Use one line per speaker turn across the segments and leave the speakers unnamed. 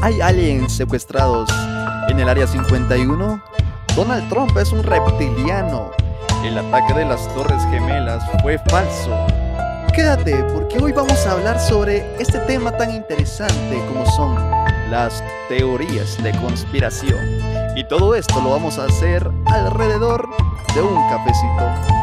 ¿Hay aliens secuestrados en el Área 51? Donald Trump es un reptiliano. El ataque de las Torres Gemelas fue falso. Quédate porque hoy vamos a hablar sobre este tema tan interesante como son las teorías de conspiración. Y todo esto lo vamos a hacer alrededor de un cafecito.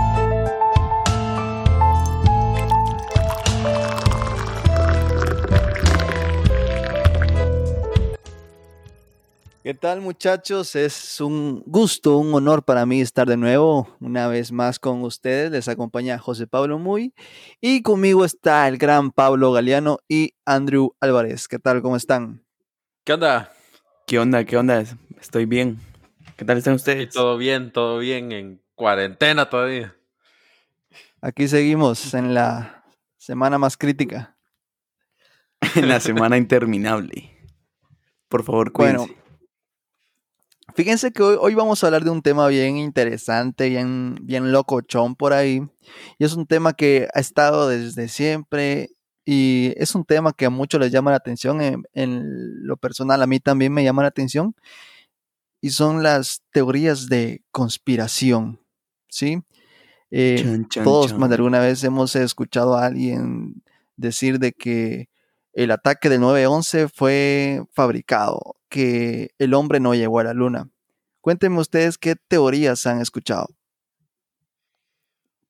¿Qué tal muchachos? Es un gusto, un honor para mí estar de nuevo una vez más con ustedes. Les acompaña José Pablo Muy y conmigo está el gran Pablo Galeano y Andrew Álvarez. ¿Qué tal? ¿Cómo están?
¿Qué onda?
¿Qué onda? ¿Qué onda? Estoy bien. ¿Qué tal están ustedes?
todo bien, todo bien, en cuarentena todavía.
Aquí seguimos en la semana más crítica.
en la semana interminable. Por favor, cuídense. Bueno,
Fíjense que hoy, vamos a hablar de un tema bien interesante, bien, bien locochón por ahí. Y es un tema que ha estado desde siempre y es un tema que a muchos les llama la atención. En, lo personal, a mí también me llama la atención. Y son las teorías de conspiración. ¿Sí? Eh, todos más de alguna vez hemos escuchado a alguien decir de que el ataque del 9-11 fue fabricado, que el hombre no llegó a la luna. Cuéntenme ustedes qué teorías han escuchado.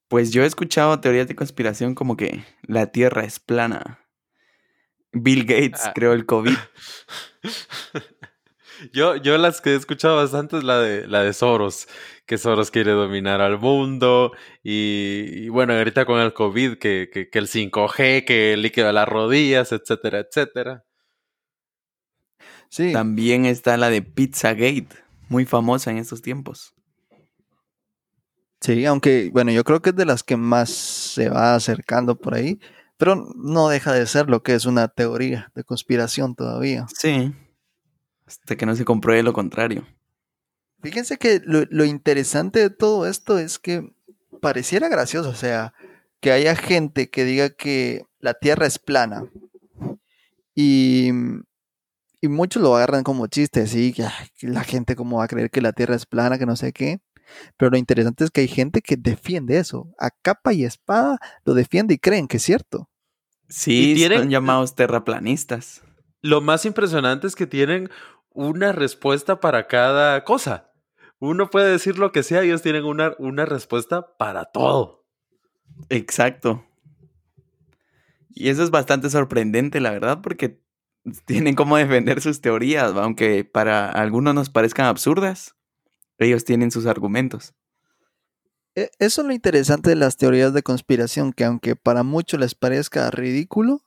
Pues yo he escuchado teorías de conspiración como que la Tierra es plana. Bill Gates ah. creó el COVID.
yo, yo las que he escuchado bastante es la de, la de Soros, que Soros quiere dominar al mundo. Y, bueno, ahorita con el COVID, que, que, el 5G, que el líquido de las rodillas, etcétera, etcétera.
Sí. También está la de Pizzagate muy famosa en estos tiempos.
Sí, aunque, bueno, yo creo que es de las que más se va acercando por ahí, pero no deja de ser lo que es una teoría de conspiración todavía.
Sí, hasta que no se compruebe lo contrario.
Fíjense que lo, interesante de todo esto es que pareciera gracioso, o sea, que haya gente que diga que la Tierra es plana y y muchos lo agarran como chiste, sí, que, la gente como va a creer que la Tierra es plana, que no sé qué. Pero lo interesante es que hay gente que defiende eso, a capa y espada lo defiende y creen que es cierto.
Sí, son llamados terraplanistas.
Lo más impresionante es que tienen una respuesta para cada cosa. Uno puede decir lo que sea, ellos tienen una, una respuesta para todo.
Exacto. Y eso es bastante sorprendente, la verdad, porque tienen cómo defender sus teorías, aunque para algunos nos parezcan absurdas, ellos tienen sus argumentos.
E, eso es lo interesante de las teorías de conspiración, que aunque para muchos les parezca ridículo,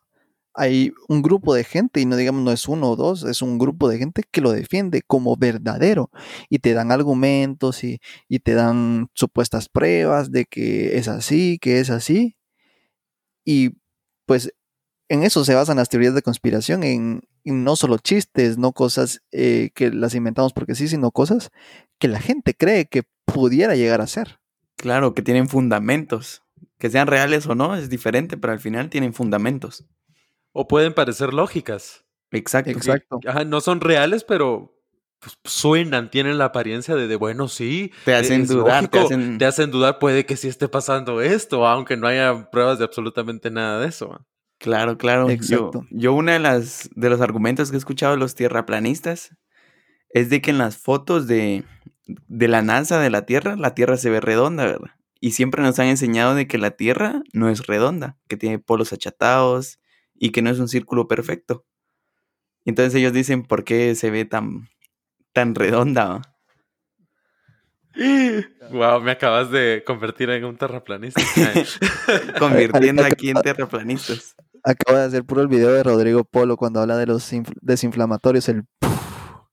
hay un grupo de gente, y no digamos no es uno o dos, es un grupo de gente que lo defiende como verdadero y te dan argumentos y, y te dan supuestas pruebas de que es así, que es así. Y pues en eso se basan las teorías de conspiración, en, no solo chistes, no cosas eh, que las inventamos porque sí, sino cosas que la gente cree que pudiera llegar a ser.
Claro, que tienen fundamentos. Que sean reales o no es diferente, pero al final tienen fundamentos.
O pueden parecer lógicas.
Exacto.
Exacto.
no son reales, pero pues, suenan, tienen la apariencia de, de bueno, sí.
Te hacen dudar.
te, hacen... te hacen dudar, puede que sí esté pasando esto, aunque no haya pruebas de absolutamente nada de eso.
Claro, claro. Exacto. Yo, una de las de los argumentos que he escuchado de los tierraplanistas es de que en las fotos de, de la NASA de la Tierra, la Tierra se ve redonda, ¿verdad? Y siempre nos han enseñado de que la Tierra no es redonda, que tiene polos achatados y que no es un círculo perfecto. Entonces ellos dicen, ¿por qué se ve tan, tan redonda?
Wow, me acabas de convertir en un terraplanista.
Convirtiendo aquí en terraplanistas.
Acabo de hacer puro el video de Rodrigo Polo cuando habla de los desinflamatorios. El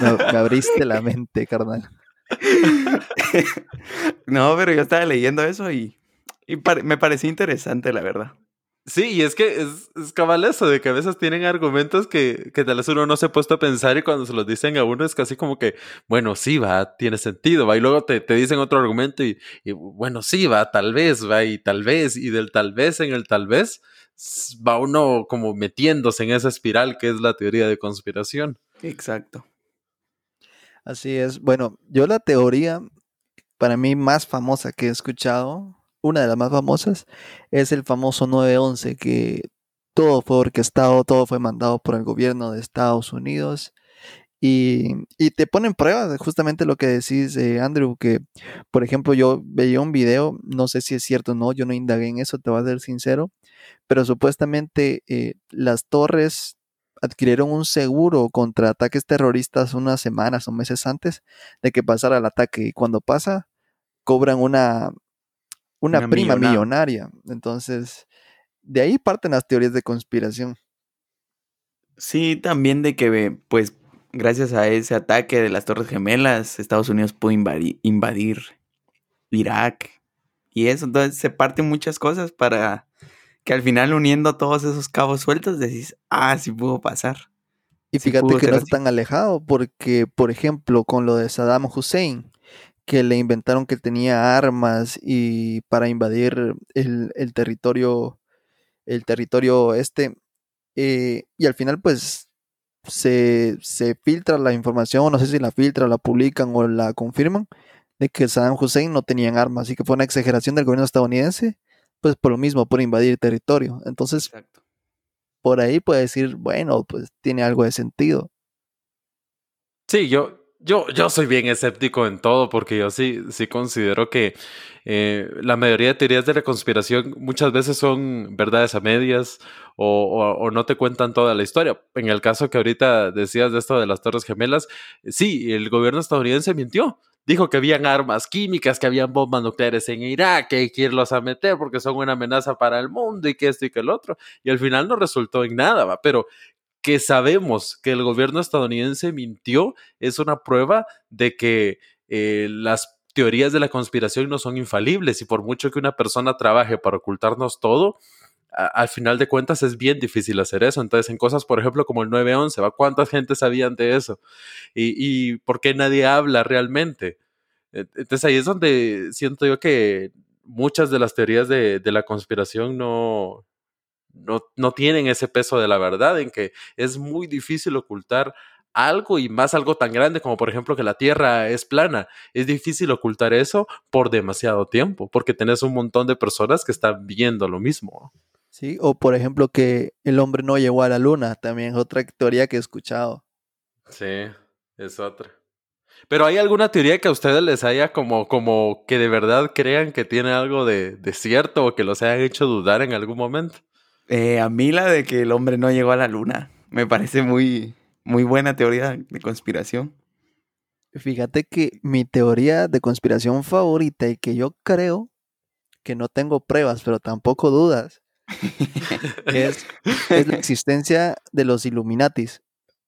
me, abriste la mente, carnal.
no, pero yo estaba leyendo eso y, me pareció interesante, la verdad.
Sí, y es que es, es, cabal eso, de que a veces tienen argumentos que, que tal vez uno no se ha puesto a pensar y cuando se los dicen a uno es casi como que, bueno, sí, va, tiene sentido, va, y luego te, te dicen otro argumento y, y, bueno, sí, va, tal vez, va, y tal vez, y del tal vez en el tal vez va uno como metiéndose en esa espiral que es la teoría de conspiración.
Exacto.
Así es. Bueno, yo la teoría para mí más famosa que he escuchado, una de las más famosas, es el famoso 911, que todo fue orquestado, todo fue mandado por el gobierno de Estados Unidos. Y, y te ponen pruebas, justamente lo que decís, eh, Andrew, que por ejemplo yo veía un video, no sé si es cierto o no, yo no indagué en eso, te voy a ser sincero, pero supuestamente eh, las torres adquirieron un seguro contra ataques terroristas unas semanas o meses antes de que pasara el ataque. Y cuando pasa, cobran una, una, prima millonaria. Entonces, de ahí parten las teorías de conspiración.
Sí, también de que, pues, gracias a ese ataque de las Torres Gemelas, Estados Unidos pudo invadir, Irak y eso. Entonces, se parten muchas cosas para que al final, uniendo todos esos cabos sueltos, decís, ah, sí pudo pasar.
Y fíjate que no es tan alejado, porque, por ejemplo, con lo de Saddam Hussein, que le inventaron que tenía armas y para invadir el, territorio, el territorio este. Eh, y al final, pues, se, se, filtra la información, no sé si la filtran, la publican o la confirman, de que Saddam Hussein no tenía armas, y que fue una exageración del gobierno estadounidense, pues por lo mismo, por invadir territorio. Entonces, por ahí puede decir, bueno, pues tiene algo de sentido.
Sí, yo, yo, yo soy bien escéptico en todo porque yo sí, sí considero que eh, la mayoría de teorías de la conspiración muchas veces son verdades a medias o, o, no te cuentan toda la historia. En el caso que ahorita decías de esto de las Torres Gemelas, sí, el gobierno estadounidense mintió. Dijo que habían armas químicas, que habían bombas nucleares en Irak, que hay que irlos a meter porque son una amenaza para el mundo y que esto y que el otro. Y al final no resultó en nada, ¿va? Pero que sabemos que el gobierno estadounidense mintió es una prueba de que eh, las teorías de la conspiración no son infalibles y por mucho que una persona trabaje para ocultarnos todo, al final de cuentas es bien difícil hacer eso. Entonces, en cosas, por ejemplo, como el 911, ¿va? ¿cuántas gente sabían de eso? ¿Y, y por qué nadie habla realmente? Entonces ahí es donde siento yo que muchas de las teorías de, de la conspiración no, no, no tienen ese peso de la verdad, en que es muy difícil ocultar algo y más algo tan grande como por ejemplo que la Tierra es plana. Es difícil ocultar eso por demasiado tiempo, porque tenés un montón de personas que están viendo lo mismo.
Sí, o por ejemplo que el hombre no llegó a la luna, también es otra teoría que he escuchado.
Sí, es otra. Pero ¿hay alguna teoría que a ustedes les haya como, como que de verdad crean que tiene algo de, de cierto o que los hayan hecho dudar en algún momento?
Eh, a mí la de que el hombre no llegó a la luna. Me parece muy, muy buena teoría de conspiración.
Fíjate que mi teoría de conspiración favorita y que yo creo que no tengo pruebas, pero tampoco dudas, es, es, la existencia de los Illuminatis.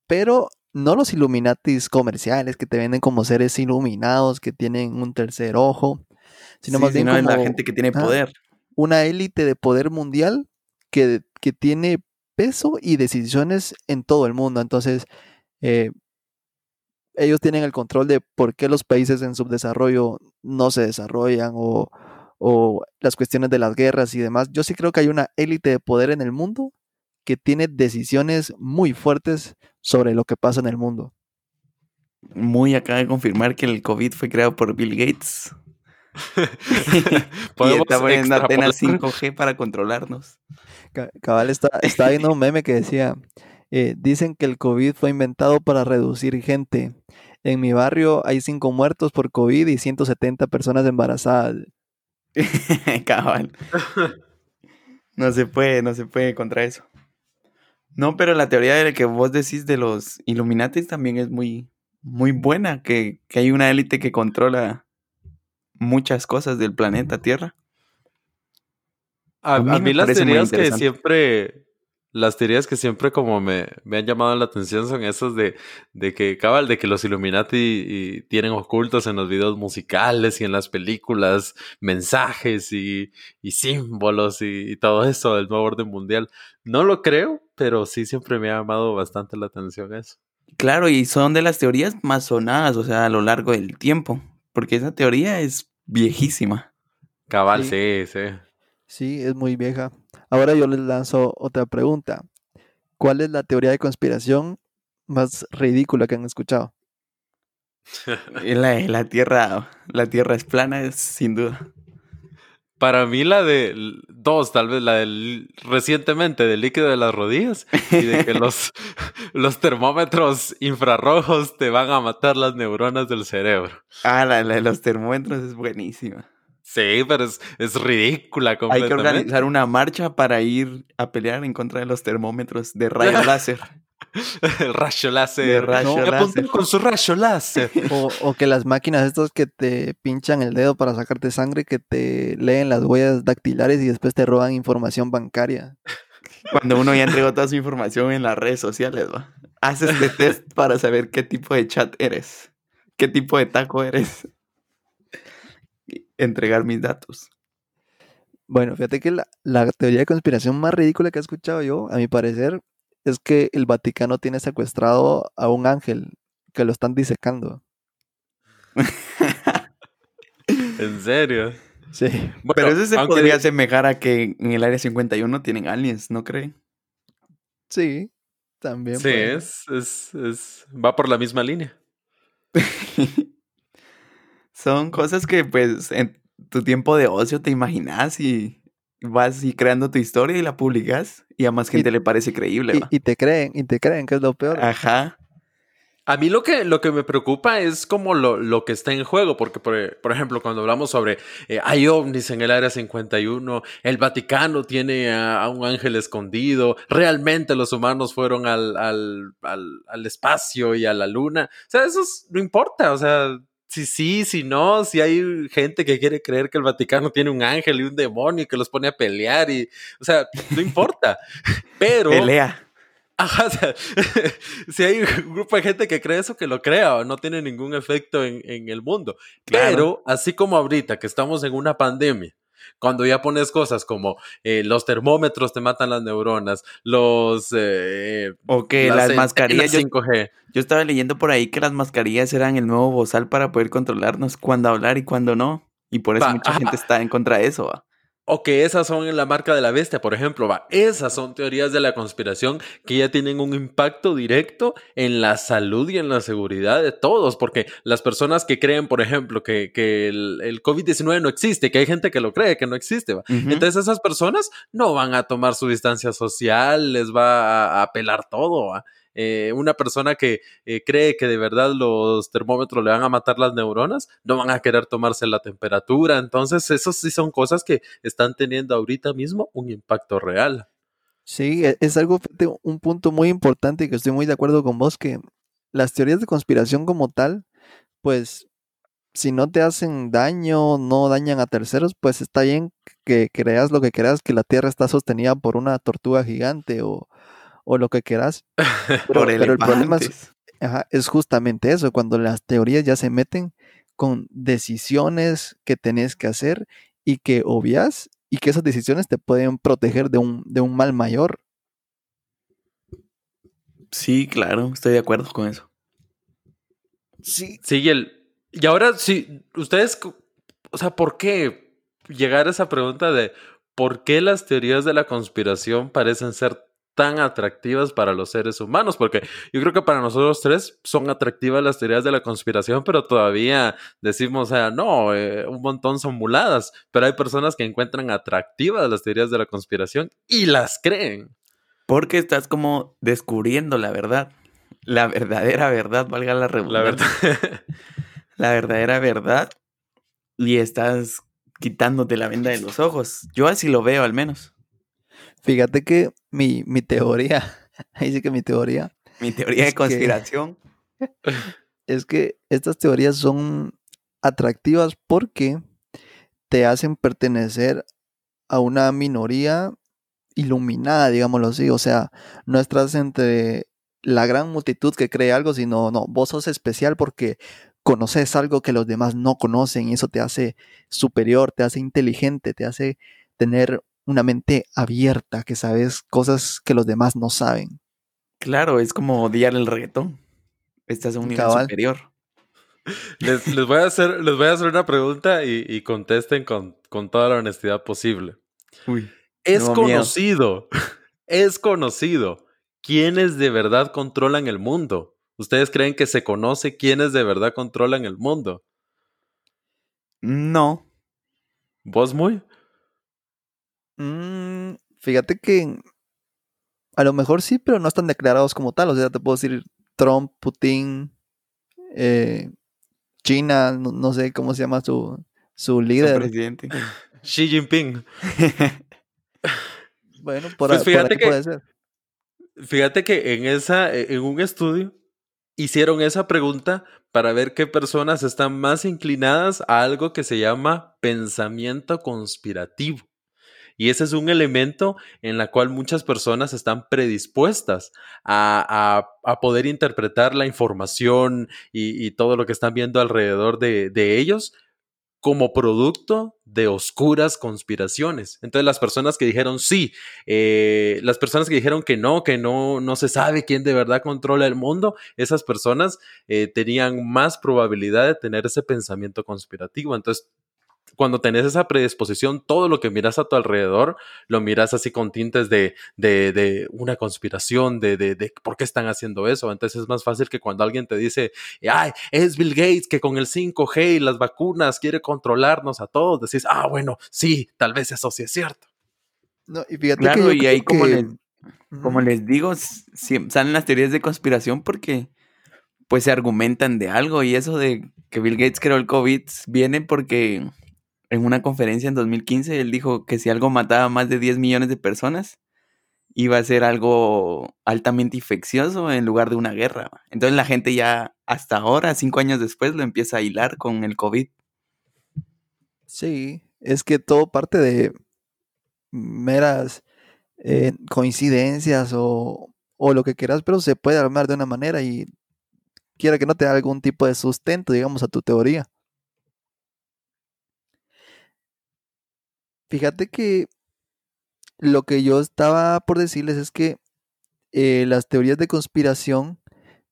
Pero no los Illuminatis comerciales que te venden como seres iluminados, que tienen un tercer ojo, sino más bien como
la gente que tiene poder.
una élite de poder mundial que, tiene peso y decisiones en todo el mundo. Entonces, eh, ellos tienen el control de por qué los países en subdesarrollo no se desarrollan o, las cuestiones de las guerras y demás. Yo sí creo que hay una élite de poder en el mundo que tiene decisiones muy fuertes sobre lo que pasa en el mundo.
Muy acaba de confirmar que el COVID fue creado por Bill Gates. y está poniendo apenas 5G para controlarnos.
Cabal, está, está viendo un meme que decía, eh, dicen que el COVID fue inventado para reducir gente. En mi barrio hay 5 muertos por COVID y 170 personas embarazadas.
Cabal. No se puede, no se puede contra eso. No, pero la teoría de que vos decís de los Illuminatis también es muy, muy buena, que, que hay una élite que controla muchas cosas del planeta Tierra.
A, mí, las teorías que siempre, las teorías que siempre como me, me, han llamado la atención son esas de, de que, cabal, de que los Illuminati tienen ocultos en los videos musicales y en las películas mensajes y, y símbolos y, y, todo eso del nuevo orden mundial. No lo creo, pero sí siempre me ha llamado bastante la atención eso.
Claro, y son de las teorías más sonadas, o sea, a lo largo del tiempo, porque esa teoría es viejísima.
Cabal, sí, sí.
Sí, es muy vieja. Ahora yo les lanzo otra pregunta. ¿Cuál es la teoría de conspiración más ridícula que han escuchado?
La, la tierra, la tierra es plana, es sin duda.
Para mí la de dos, tal vez la del recientemente del líquido de las rodillas y de que los, los termómetros infrarrojos te van a matar las neuronas del cerebro.
Ah, la, de los termómetros es buenísima.
Sí, pero es, es ridícula
completamente. Hay que organizar una marcha para ir a pelear en contra de los termómetros de rayo láser.
El rayo láser. con su rayo láser.
O, que las máquinas estas que te pinchan el dedo para sacarte sangre, que te leen las huellas dactilares y después te roban información bancaria.
Cuando uno ya entregó toda su información en las redes sociales, ¿va? Haces este test para saber qué tipo de chat eres. Qué tipo de taco eres. Entregar mis datos.
Bueno, fíjate que la, la teoría de conspiración más ridícula que he escuchado yo, a mi parecer, es que el Vaticano tiene secuestrado a un ángel que lo están disecando.
¿En serio?
Sí.
Pero eso se podría asemejar a que en el área 51 tienen aliens, ¿no creen?
Sí, también.
Sí, es, es, es, va por la misma línea.
Son cosas que pues en tu tiempo de ocio te imaginas y vas y creando tu historia y la publicas y a más gente le parece creíble.
Y, te creen, y te creen, que es lo peor.
Ajá.
A mí lo que, lo que me preocupa es como lo, lo que está en juego, porque por, ejemplo, cuando hablamos sobre eh, hay ovnis en el Área 51, el Vaticano tiene a, un ángel escondido, realmente los humanos fueron al, al, al, al espacio y a la luna, o sea, eso no importa, o sea, si sí, si no, si hay gente que quiere creer que el Vaticano tiene un ángel y un demonio y que los pone a pelear y, o sea, no importa. Pero...
Pelea.
Ajá, o sea, si hay un grupo de gente que cree eso, que lo crea, no tiene ningún efecto en, en el mundo. Pero, así como ahorita que estamos en una pandemia, cuando ya pones cosas como eh, los termómetros te matan las neuronas, los... Eh,
o que las, mascarillas... 5G. Yo, estaba leyendo por ahí que las mascarillas eran el nuevo bozal para poder controlarnos cuándo hablar y cuándo no. Y por eso mucha gente está en contra de eso. ¿va?
O que esas son en la marca de la bestia, por ejemplo, va. Esas son teorías de la conspiración que ya tienen un impacto directo en la salud y en la seguridad de todos, porque las personas que creen, por ejemplo, que, que el, COVID-19 no existe, que hay gente que lo cree, que no existe, va. Entonces esas personas no van a tomar su distancia social, les va a, a pelar todo, va. Eh, una persona que eh, cree que de verdad los termómetros le van a matar las neuronas, no van a querer tomarse la temperatura. Entonces, eso sí son cosas que están teniendo ahorita mismo un impacto real.
Sí, e, es algo, un punto muy importante que estoy muy de acuerdo con vos, que las teorías de conspiración como tal, pues si no te hacen daño, no dañan a terceros, pues está bien que creas lo que creas, que la Tierra está sostenida por una tortuga gigante o, o lo que quieras. Pero, el problema es, justamente eso, cuando las teorías ya se meten con decisiones que tenés que hacer y que obvias y que esas decisiones te pueden proteger de un, de un mal mayor.
Sí, claro, estoy de acuerdo con eso.
Sí. Sí, y, el, y ahora, sí, ustedes, o sea, ¿por qué llegar a esa pregunta de por qué las teorías de la conspiración parecen ser tan atractivas para los seres humanos, porque yo creo que para nosotros tres son atractivas las teorías de la conspiración, pero todavía decimos, o sea, no, eh, un montón son muladas, pero hay personas que encuentran atractivas las teorías de la conspiración y las creen.
Porque estás como descubriendo la verdad, la verdadera verdad, valga la redundancia. La, verdad. la verdadera verdad y estás quitándote la venda de los ojos. Yo así lo veo al menos.
Fíjate que mi, teoría, ahí sí que mi teoría.
Mi teoría de conspiración.
es que estas teorías son atractivas porque te hacen pertenecer a una minoría iluminada, digámoslo así. O sea, no estás entre la gran multitud que cree algo, sino, no, vos sos especial porque conoces algo que los demás no conocen y eso te hace superior, te hace inteligente, te hace tener una mente abierta, que sabes cosas que los demás no saben.
Claro, es como odiar el reggaetón. Estás en un nivel superior.
Les, voy a hacer, les voy a hacer una pregunta y, contesten con, con, toda la honestidad posible.
Uy.
Es conocido, es conocido quiénes de verdad controlan el mundo. ¿Ustedes creen que se conoce quiénes de verdad controlan el mundo?
No.
¿Vos muy?
Mm, fíjate que a lo mejor sí, pero no están declarados como tal. O sea, te puedo decir Trump, Putin, eh, China, no, sé cómo se llama su, su líder.
presidente.
Xi Jinping.
bueno, por, pues fíjate que, puede ser.
Fíjate que en, esa, en un estudio hicieron esa pregunta para ver qué personas están más inclinadas a algo que se llama pensamiento conspirativo. Y ese es un elemento en la cual muchas personas están predispuestas a, poder interpretar la información y, todo lo que están viendo alrededor de, de ellos como producto de oscuras conspiraciones. Entonces las personas que dijeron sí, eh, las personas que dijeron que no, que no, no se sabe quién de verdad controla el mundo, esas personas eh, tenían más probabilidad de tener ese pensamiento conspirativo. Entonces cuando tenés esa predisposición, todo lo que miras a tu alrededor, lo miras así con tintes de, de, una conspiración, de, de, por qué están haciendo eso. Entonces es más fácil que cuando alguien te dice, ay, es Bill Gates que con el 5G y las vacunas quiere controlarnos a todos, decís, ah, bueno, sí, tal vez eso sí es cierto.
No, y fíjate claro, y ahí como, les, como les digo, salen las teorías de conspiración porque pues se argumentan de algo y eso de que Bill Gates creó el COVID viene porque en una conferencia en 2015, él dijo que si algo mataba a más de 10 millones de personas, iba a ser algo altamente infeccioso en lugar de una guerra. Entonces la gente ya hasta ahora, cinco años después, lo empieza a hilar con el COVID.
Sí, es que todo parte de meras eh, coincidencias o, o, lo que quieras, pero se puede armar de una manera y quiera que no te dé algún tipo de sustento, digamos, a tu teoría. Fíjate que lo que yo estaba por decirles es que eh, las teorías de conspiración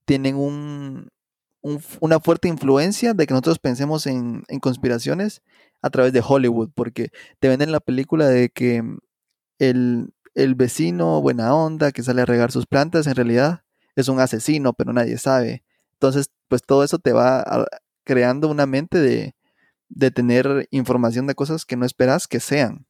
tienen una fuerte influencia de que nosotros pensemos en, conspiraciones a través de Hollywood, porque te venden la película de que el, el vecino buena onda que sale a regar sus plantas en realidad es un asesino, pero nadie sabe. Entonces, pues todo eso te va creando una mente de, de tener información de cosas que no esperas que sean.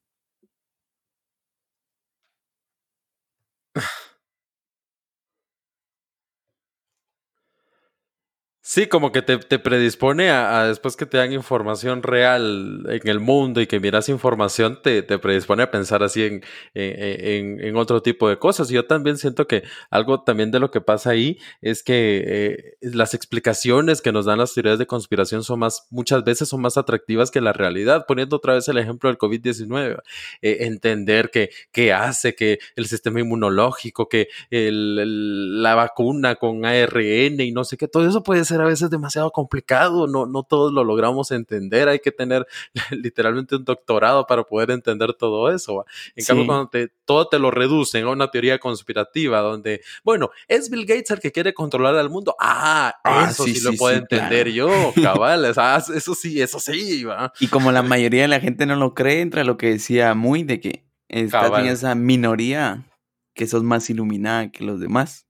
Sí, como que te, predispone a, después que te dan información real en el mundo y que miras información, te, te predispone a pensar así en, en, otro tipo de cosas. Yo también siento que algo también de lo que pasa ahí es que eh, las explicaciones que nos dan las teorías de conspiración son más, muchas veces son más atractivas que la realidad. Poniendo otra vez el ejemplo del COVID-19, eh, entender que, que, hace que el sistema inmunológico, que la vacuna con ARN y no sé qué, todo eso puede ser a veces demasiado complicado, no, no todos lo logramos entender, hay que tener literalmente un doctorado para poder entender todo eso. En cambio, cuando te, todo te lo reducen a una teoría conspirativa donde, bueno, es Bill Gates el que quiere controlar al mundo, ah, ah eso sí, lo puedo entender yo, cabal, eso sí, eso sí. ¿va?
Y como la mayoría de la gente no lo cree, entra lo que decía muy de que está en esa minoría que sos más iluminada que los demás.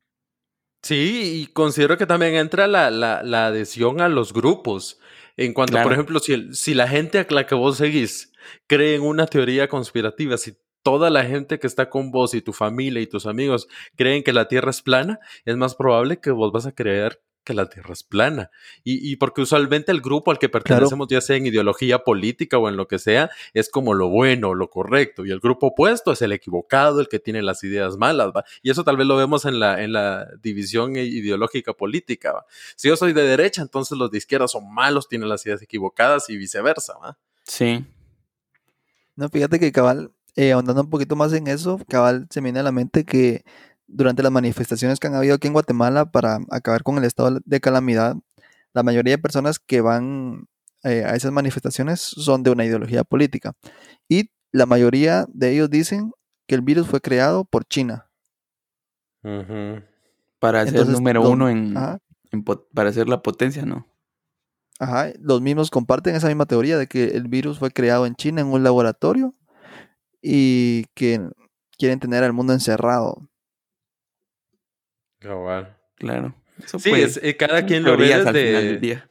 Sí, y considero que también entra la, la, la adhesión a los grupos. En cuanto, por ejemplo, si, si la gente a la que vos seguís cree en una teoría conspirativa, si toda la gente que está con vos y tu familia y tus amigos creen que la Tierra es plana, es más probable que vos vas a creer que la Tierra es plana. Y, porque usualmente el grupo al que pertenecemos, ya sea en ideología política o en lo que sea, es como lo bueno, lo correcto. Y el grupo opuesto es el equivocado, el que tiene las ideas malas. ¿va? Y eso tal vez lo vemos en la, en la división ideológica política. ¿va? Si yo soy de derecha, entonces los de izquierda son malos, tienen las ideas equivocadas y viceversa. ¿va?
Sí.
No, fíjate que cabal, eh, ahondando un poquito más en eso, cabal se me viene a la mente que durante las manifestaciones que han habido aquí en Guatemala para acabar con el estado de calamidad, la mayoría de personas que van eh, a esas manifestaciones son de una ideología política. Y la mayoría de ellos dicen que el virus fue creado por China.
Para ser el número uno en, para ser la potencia, ¿no?
Ajá, los mismos comparten esa misma teoría de que el virus fue creado en China en un laboratorio y que quieren tener al mundo encerrado.
Claro.
sí, es, eh, cada quien lo ve desde...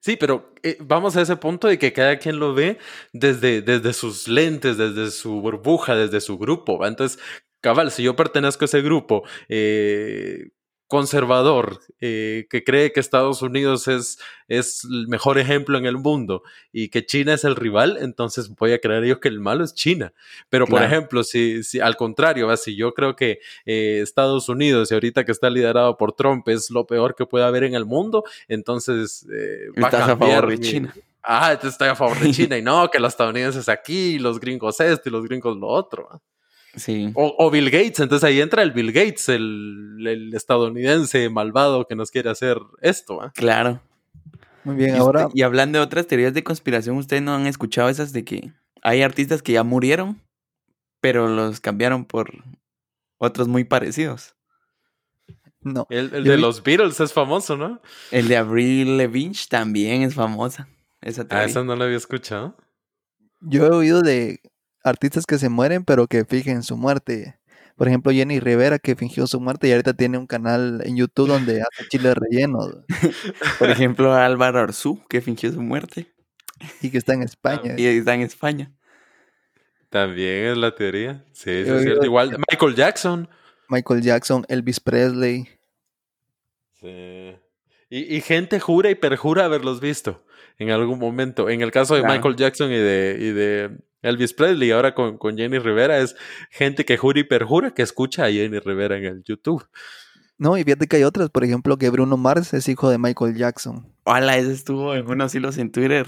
Sí, pero eh, vamos a ese punto de que cada quien lo ve desde, desde sus lentes, desde su burbuja, desde su grupo. Entonces, cabal, si yo pertenezco a ese grupo, eh, conservador eh, que cree que Estados Unidos es, es el mejor ejemplo en el mundo y que China es el rival, entonces voy a creer yo que el malo es China. Pero, por ejemplo, si, si al contrario, si yo creo que eh, Estados Unidos y ahorita que está liderado por Trump es lo peor que puede haber en el mundo, entonces
eh, va a, a favor de China.
Ah, estoy a favor de China y no, que los estadounidenses aquí, los gringos esto y los gringos lo otro. O, Bill Gates, entonces ahí entra el Bill Gates, el, estadounidense malvado que nos quiere hacer esto.
Claro.
Muy bien, ahora.
y hablando de otras teorías de conspiración, ¿ustedes no han escuchado esas de que hay artistas que ya murieron, pero los cambiaron por otros muy parecidos?
No. El, de los Beatles es famoso, ¿no?
El de Avril Lavigne también es famosa. Esa
Ah, esa no la había escuchado.
Yo he oído de artistas que se mueren, pero que fijen su muerte. Por ejemplo, Jenny Rivera, que fingió su muerte y ahorita tiene un canal en YouTube donde hace chile relleno.
Por ejemplo, Álvaro Arzú, que fingió su muerte.
Y que está en España.
Y está en España.
También es la teoría. Sí, es cierto. Igual Michael Jackson.
Michael Jackson, Elvis Presley.
Sí. Y, gente jura y perjura haberlos visto en algún momento. En el caso de Michael Jackson y de, y de Elvis Presley, ahora con, con, Jenny Rivera, es gente que jura y perjura que escucha a Jenny Rivera en el YouTube.
No, y fíjate que hay otras, por ejemplo, que Bruno Mars es hijo de Michael Jackson.
Hola, ese estuvo en unos hilos en Twitter.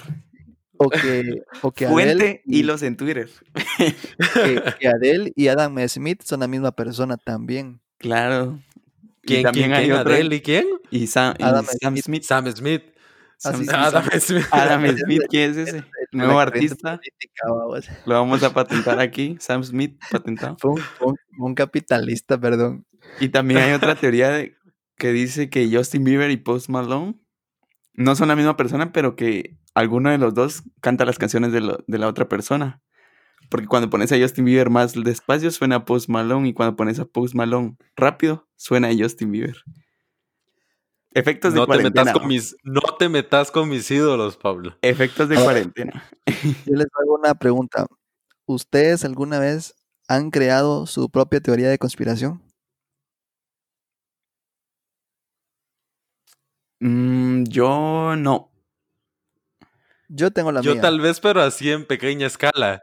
O que, o que
Fuente hilos en Twitter.
Que, Adele y Adam Smith son la misma persona también.
Claro.
¿Quién, también hay Adele y quién?
Y Sam, Smith.
Sam Smith.
Adam, Smith. Adam Smith, ¿quién es ese? Nuevo artista. Lo vamos a patentar aquí. Sam Smith, patentado.
Fue un, capitalista, perdón.
Y también hay otra teoría de, que dice que Justin Bieber y Post Malone no son la misma persona, pero que alguno de los dos canta las canciones de, de la otra persona. Porque cuando pones a Justin Bieber más despacio, suena Post Malone. Y cuando pones a Post Malone rápido, suena a Justin Bieber. Efectos de
no
cuarentena.
Te metas con mis, no te metas con mis ídolos, Pablo.
Efectos de cuarentena.
Yo les hago una pregunta. ¿Ustedes alguna vez han creado su propia teoría de conspiración?
Mm, yo no.
Yo tengo la
mía.
Yo
tal vez, pero así en pequeña escala.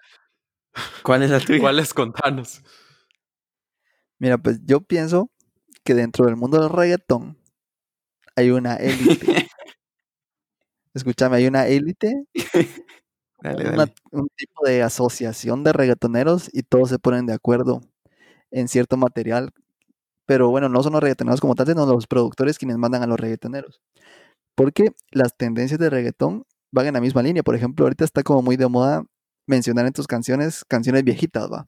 ¿Cuál es la tuya?
¿Cuáles contanos?
Mira, pues yo pienso que dentro del mundo del reggaetón hay una élite. Escúchame, hay una élite, un tipo de asociación de reggaetoneros y todos se ponen de acuerdo en cierto material. Pero bueno, no son los reggaetoneros como tal, sino los productores quienes mandan a los reggaetoneros. Porque las tendencias de reggaetón van en la misma línea. Por ejemplo, ahorita está como muy de moda mencionar en tus canciones canciones viejitas, ¿va?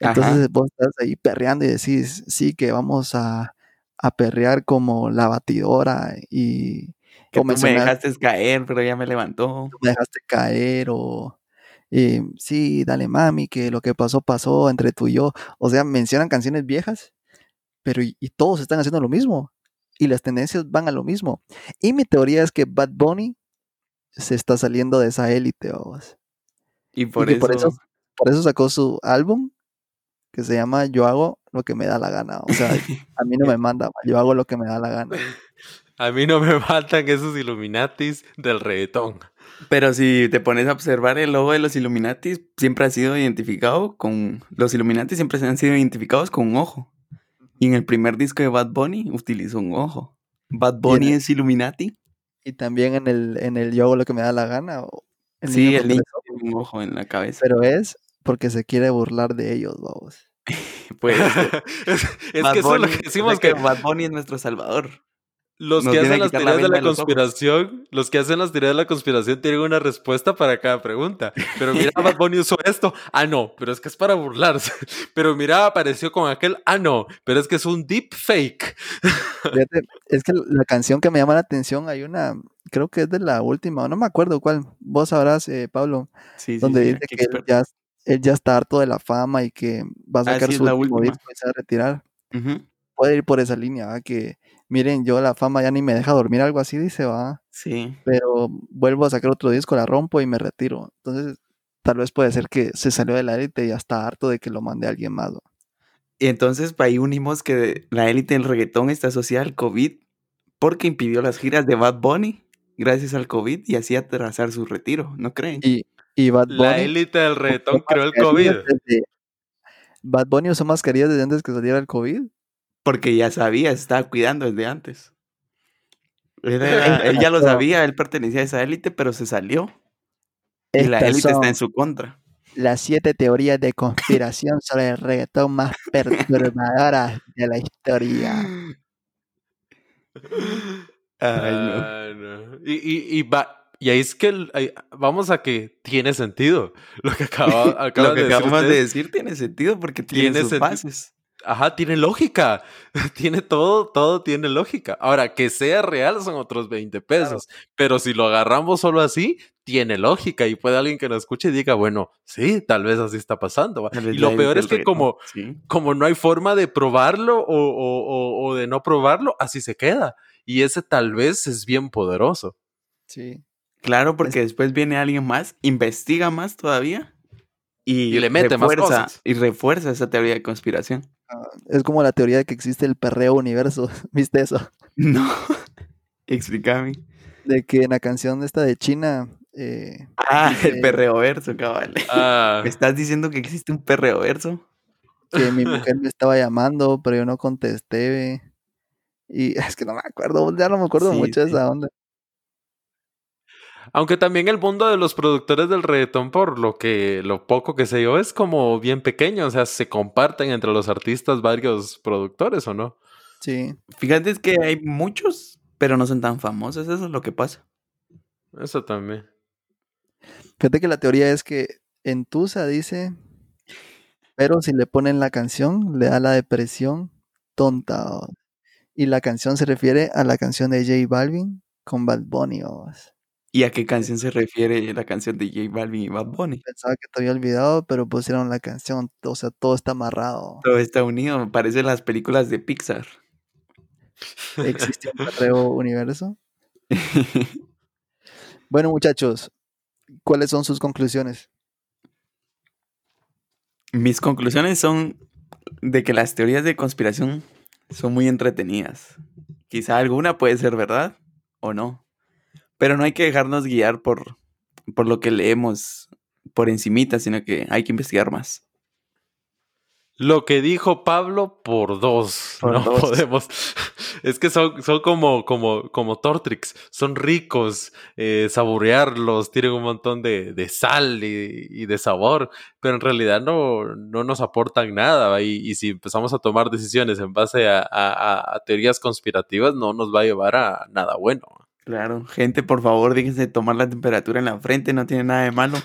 Entonces vos estás ahí perreando y decís, sí, que vamos a, a perrear como la batidora y...
Que me dejaste caer, pero ya me levantó.
Me dejaste caer o... sí, dale mami, que lo que pasó, pasó entre tú y yo. O sea, mencionan canciones viejas, pero y, todos están haciendo lo mismo. Y las tendencias van a lo mismo. Y mi teoría es que Bad Bunny se está saliendo de esa élite,
Y por,
por eso... Por eso sacó su álbum que se llama Yo hago lo que me da la gana. O sea, a mí no me manda, yo hago lo que me da la gana.
A mí no me faltan esos Illuminatis del reggaetón.
Pero si te pones a observar el logo de los Illuminatis, siempre ha sido identificado con. Los Illuminatis siempre se han sido identificados con un ojo. Y en el primer disco de Bad Bunny utilizó un ojo. Bad Bunny es Illuminati.
Y también en el, en el Yo hago lo que me da la gana.
sí, el niño tiene un ojo en la cabeza.
Pero es porque se quiere burlar de ellos, vamos.
Pues
es, que eso es lo que decimos que,
Bad Bunny es nuestro salvador.
Los que hacen las teorías de la conspiración, los, que hacen las teorías de la conspiración tienen una respuesta para cada pregunta. Pero mira, Bad Bunny usó esto. Ah, no, pero es que es para burlarse. Pero mira, apareció con aquel. Ah, no, pero es que es un deep fake.
es que la canción que me llama la atención, hay una, creo que es de la última, no me acuerdo cuál. Vos sabrás, eh, Pablo, donde dice que ya él ya está harto de la fama y que va a sacar su último disco y se va a retirar. Puede ir por esa línea, ¿va? que miren, yo la fama ya ni me deja dormir, algo así dice, va.
Sí.
Pero vuelvo a sacar otro disco, la rompo y me retiro. Entonces, tal vez puede ser que se salió de la élite y ya está harto de que lo mande alguien más.
Y entonces ahí unimos que la élite del reggaetón está asociada al COVID porque impidió las giras de Bad Bunny gracias al COVID y así atrasar su retiro, ¿no creen?
Y, y Bad Bunny,
La élite del reggaetón creó el COVID.
Bad Bunny usó mascarillas desde antes que saliera el COVID.
Porque ya sabía, se estaba cuidando desde antes. él, ya lo sabía, él pertenecía a esa élite, pero se salió. Y la élite está en su contra.
Las siete teorías de conspiración sobre el reggaetón más perturbadoras de la historia.
Ay, no. Y, y, y, va, y ahí es que vamos a que tiene sentido. Lo que, acaba,
lo que acabamos de decir tiene sentido porque tiene, tiene sus bases.
Ajá, tiene lógica. Tiene todo, todo tiene lógica. Ahora, que sea real son otros 20 pesos. Pero si lo agarramos solo así, tiene lógica. Y puede alguien que nos escuche y diga, bueno, sí, tal vez así está pasando. Y lo peor es que como, como no hay forma de probarlo o, o, de no probarlo, así se queda. Y ese tal vez es bien poderoso.
Sí.
Claro, porque después viene alguien más, investiga más todavía y,
le mete más cosas.
Y refuerza esa teoría de conspiración.
Ah, es como la teoría de que existe el perreo universo. ¿Viste eso?
No. Explícame.
De que en la canción esta de China. Eh,
ah, el perreo verso, cabal. Ah. ¿Me estás diciendo que existe un perreo verso?
Que mi mujer me estaba llamando, pero yo no contesté. Y es que no me acuerdo, ya no me acuerdo mucho de esa onda.
Aunque también el mundo de los productores del reggaetón, por lo que lo poco que sé yo, es como bien pequeño. O sea, se comparten entre los artistas varios productores, ¿o no?
Sí.
Fíjate que hay muchos, pero no son tan famosos. Eso es lo que pasa.
Eso también.
Fíjate que la teoría es que en Tusa dice, pero si le ponen la canción, le da la depresión tonta. Y la canción se refiere a la canción de J Balvin con Bad Bunny.
¿Y a qué canción se refiere la canción de J Balvin y Bad Bunny?
Pensaba que te había olvidado, pero pusieron la canción, o sea, todo está amarrado.
Todo está unido, parecen las películas de Pixar.
¿Existe un perreo universo? bueno, muchachos, ¿cuáles son sus conclusiones?
Mis conclusiones son de que las teorías de conspiración son muy entretenidas. Quizá alguna puede ser verdad o no. Pero no hay que dejarnos guiar por, por lo que leemos por encimita, sino que hay que investigar más.
Lo que dijo Pablo por dos. no podemos. Es que son, son como, como, como Tortrix. Son ricos. Eh, saborearlos. Tienen un montón de, de sal y, de sabor. Pero en realidad no, no nos aportan nada. Y, y, si empezamos a tomar decisiones en base a, a, a teorías conspirativas, no nos va a llevar a nada bueno.
Claro, gente, por favor, déjense tomar la temperatura en la frente, no tiene nada de malo.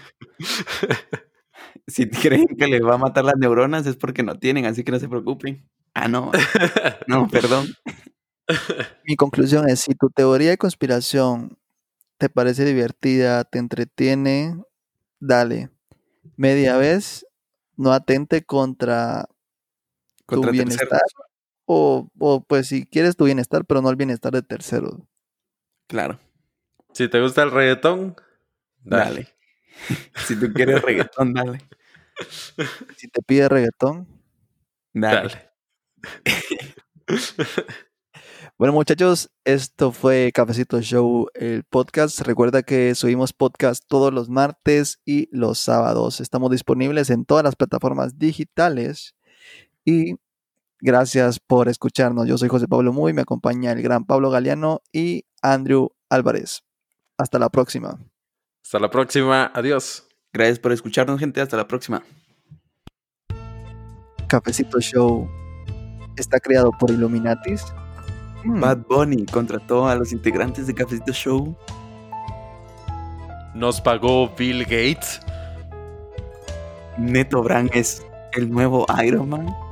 si creen que les va a matar las neuronas es porque no tienen, así que no se preocupen. Ah, no. No, perdón.
Mi conclusión es, si tu teoría de conspiración te parece divertida, te entretiene, dale. Media vez, no atente contra, tu bienestar. O, o, pues si quieres tu bienestar, pero no el bienestar de terceros.
Claro.
Si te gusta el reggaetón,
dale. si tú quieres reggaetón, dale.
Si te pide reggaetón,
dale.
bueno, muchachos, esto fue Cafecito Show, el podcast. Recuerda que subimos podcast todos los martes y los sábados. Estamos disponibles en todas las plataformas digitales. Y gracias por escucharnos. Yo soy José Pablo Muy, me acompaña el gran Pablo Galeano y Andrew Álvarez. Hasta la próxima.
Hasta la próxima. Adiós.
Gracias por escucharnos, gente. Hasta la próxima.
Cafecito Show está creado por Illuminatis.
Hmm. Bad Bunny contrató a los integrantes de Cafecito Show.
Nos pagó Bill Gates.
Neto Brand es el nuevo Iron Man.